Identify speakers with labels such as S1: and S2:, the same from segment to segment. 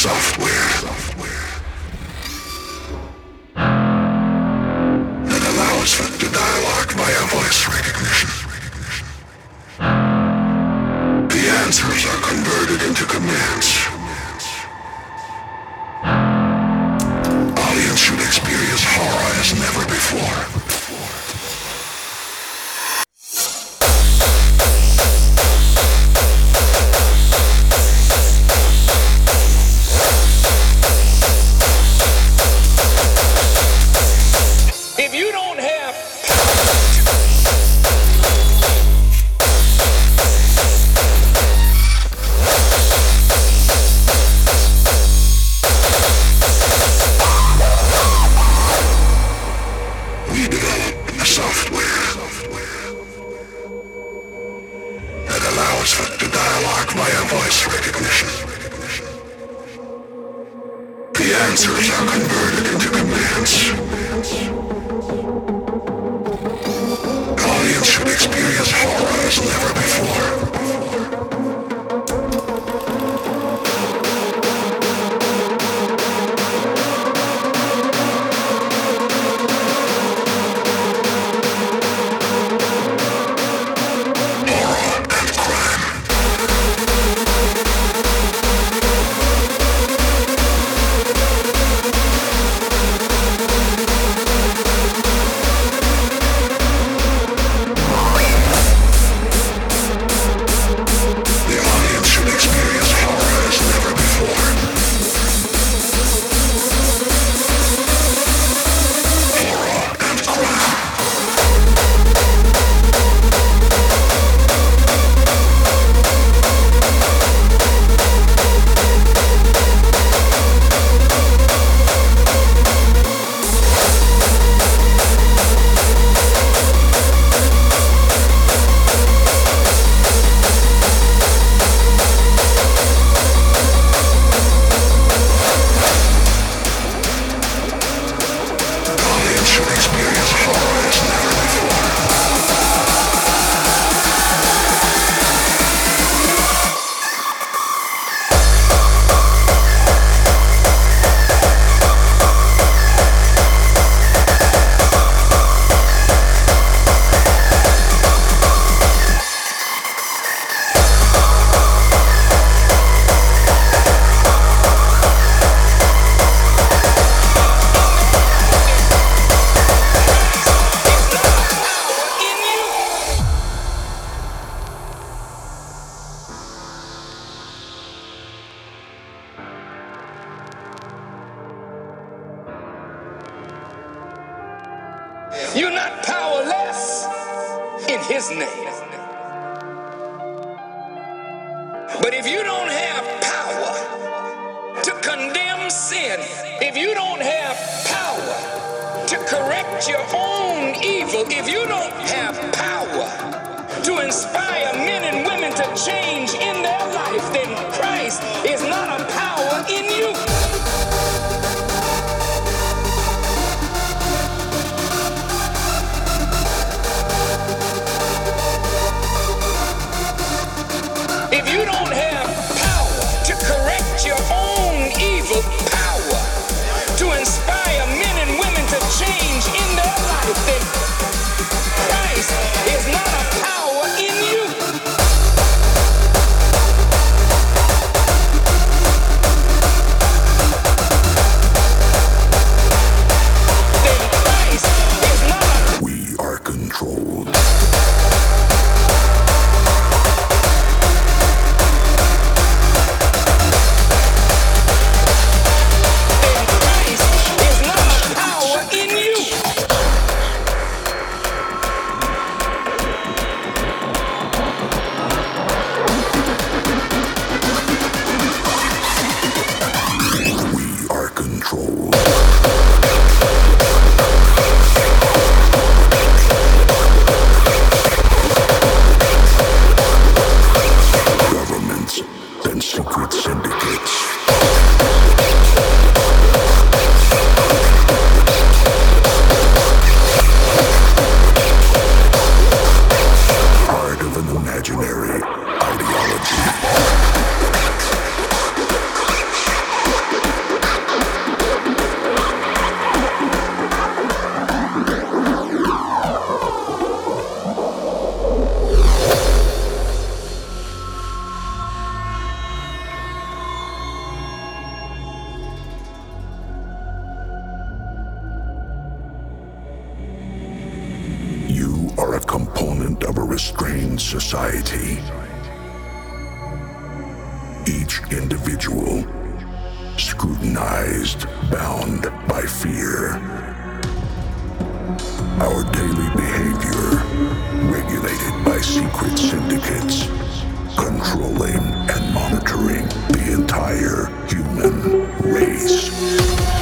S1: software. acquire voice recognition. The answers are converted into commands. Audience should experience horror as never before. Restrained society. Each individual scrutinized, bound by fear. Our daily behavior regulated by secret syndicates, controlling and monitoring the entire human race.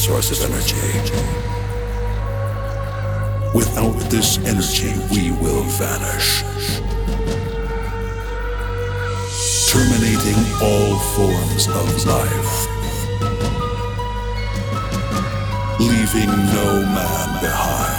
S1: Source of energy. Without this energy, we will vanish. Terminating all forms of life. Leaving no man behind.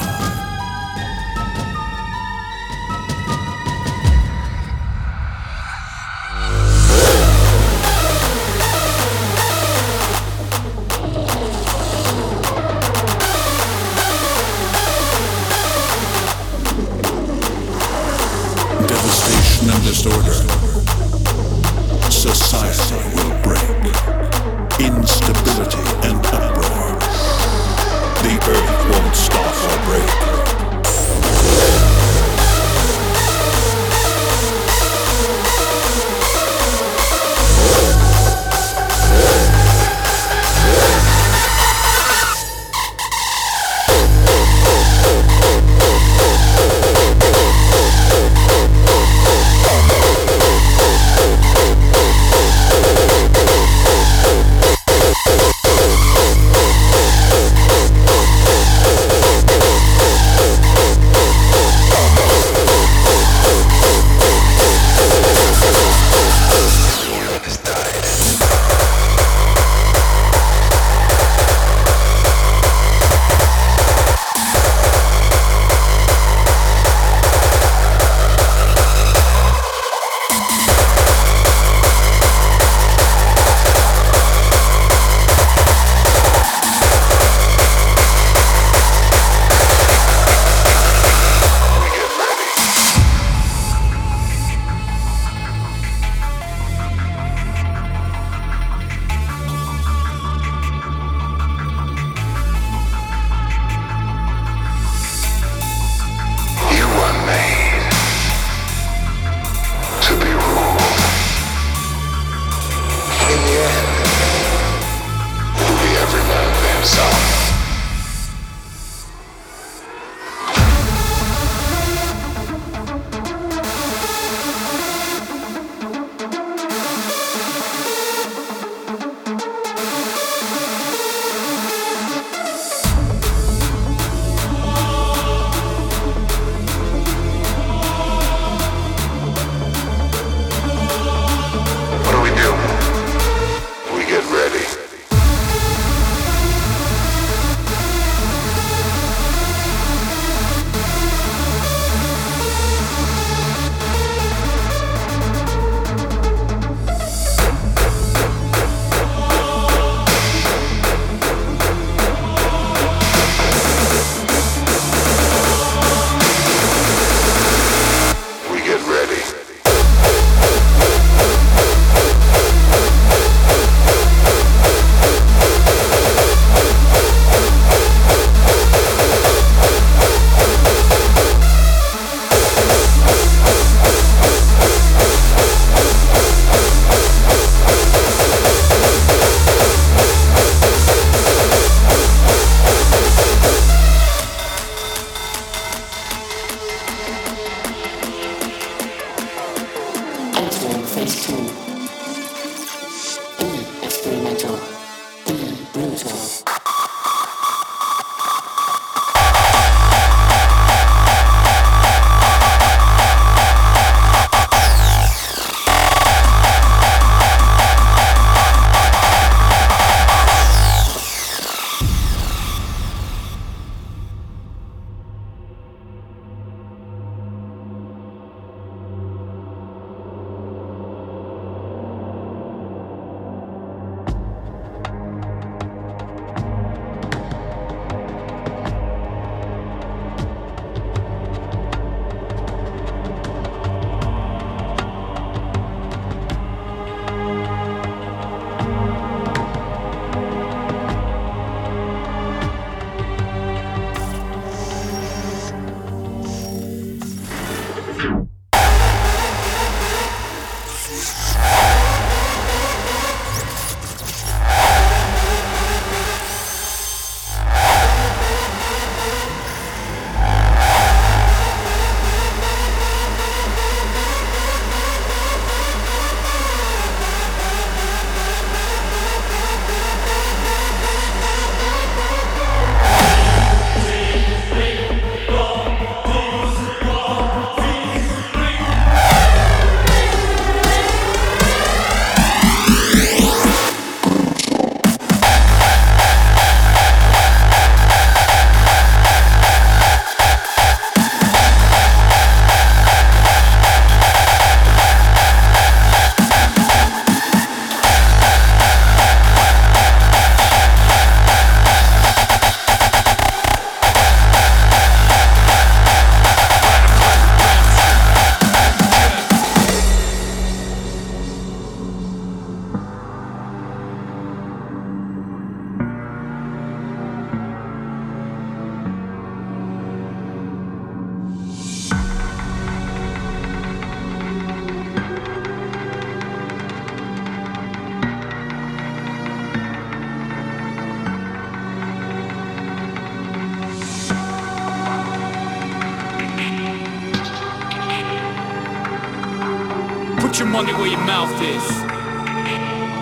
S2: Money where your mouth is.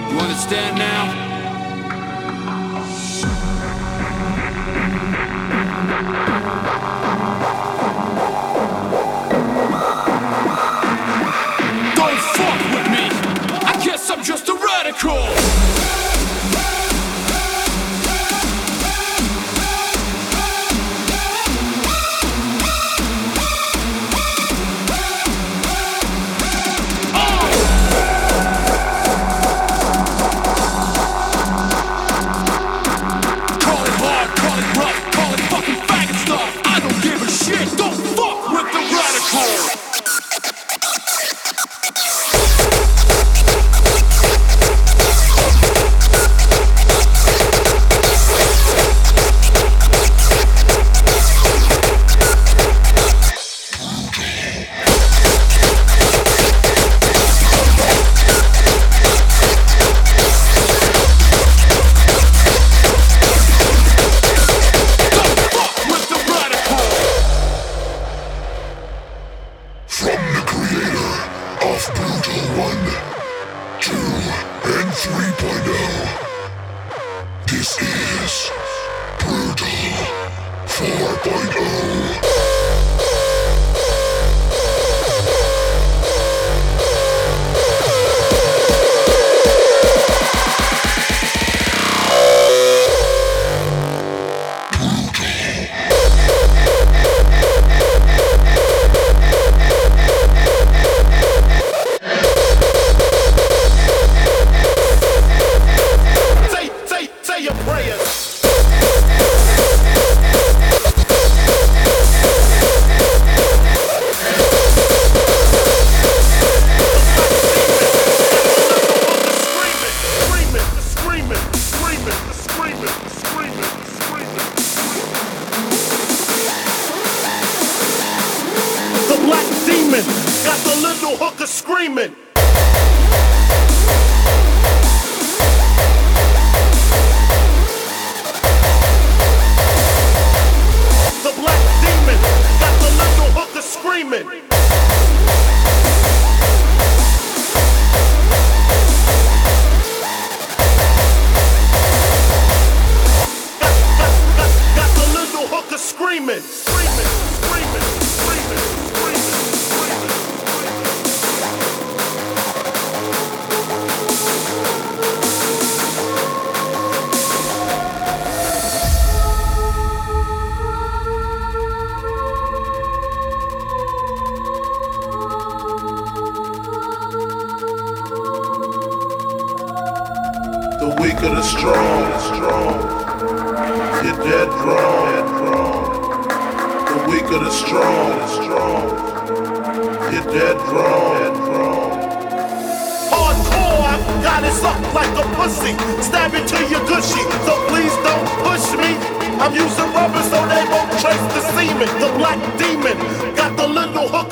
S2: You understand now? Don't fuck with me. I guess I'm just a radical.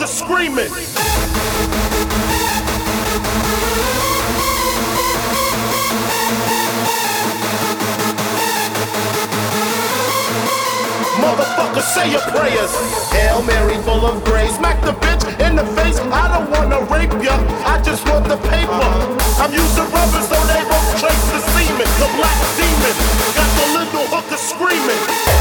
S3: are screaming. Motherfucker, say your prayers. Hail Mary, full of grace. Smack the bitch in the face. I don't wanna rape ya. I just want the paper. I'm using rubber so they won't trace the semen. The black demon got the little hooker screaming.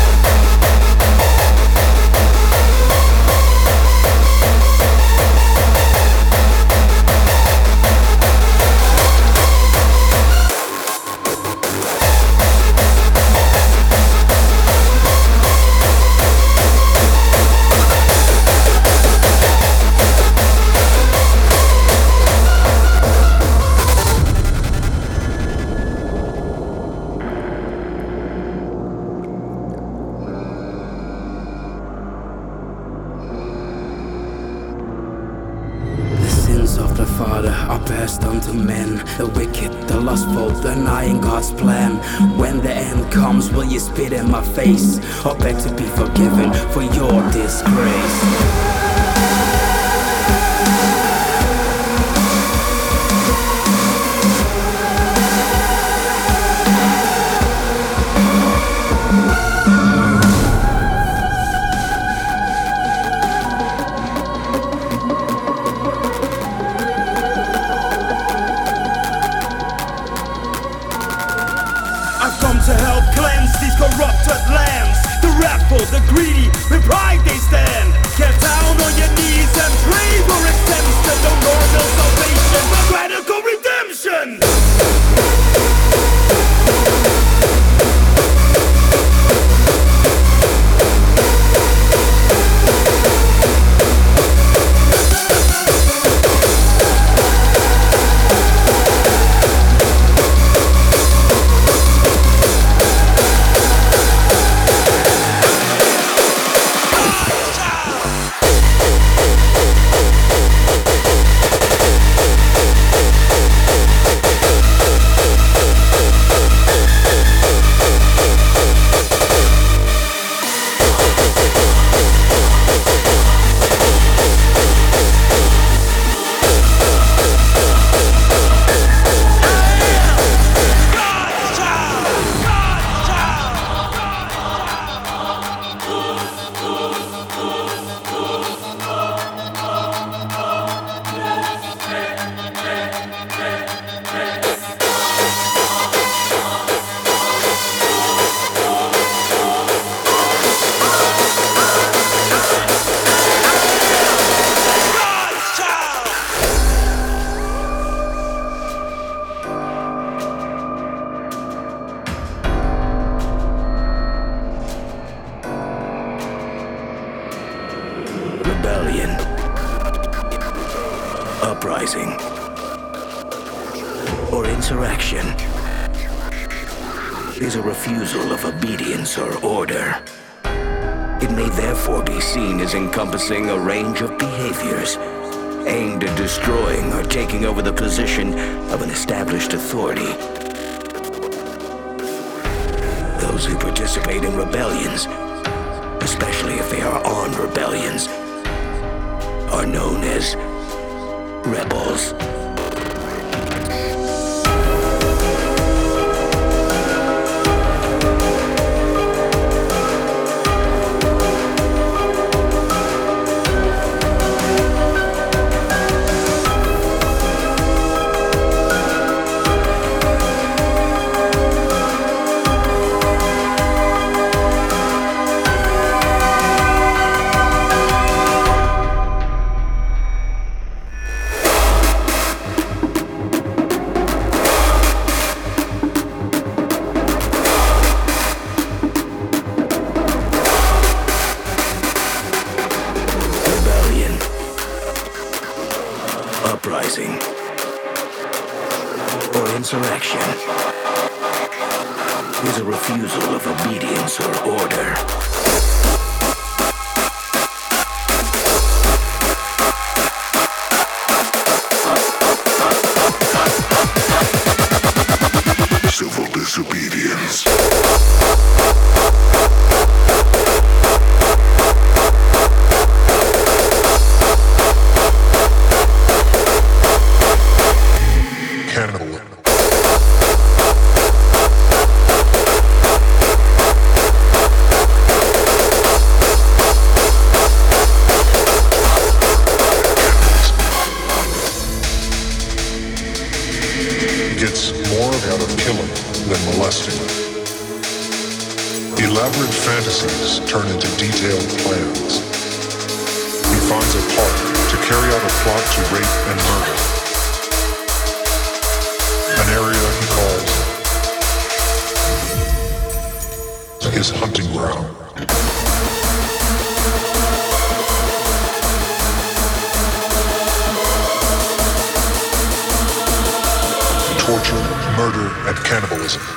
S4: cast unto men the wicked, the lustful, denying God's plan. When the end comes, will you spit in my face or beg to be forgiven for your disgrace?
S5: Authority. Those who participate in rebellions, especially if they are armed rebellions, are known as rebels. Uprising, or insurrection is a refusal of obedience or order.
S6: Fantasies turn into detailed plans. He finds a part to carry out a plot to rape and murder. An area he calls his hunting ground. Torture, murder, and cannibalism.